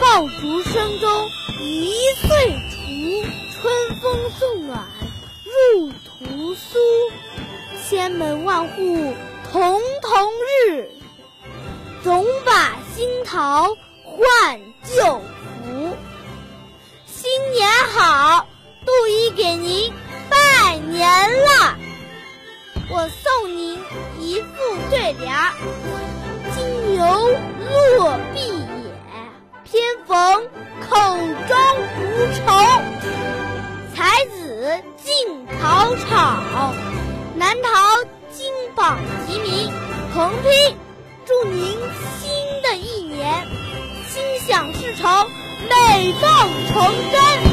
爆竹声中一岁除，春风送暖入屠苏。千门万户曈曈日，总把新桃换旧符。新年好，杜姨给您拜年了。我送您一副对联：金牛落碧眼，偏逢口中无愁。才子进考场，难逃金榜题名。横批：祝您新的一年心想事成，美梦成真。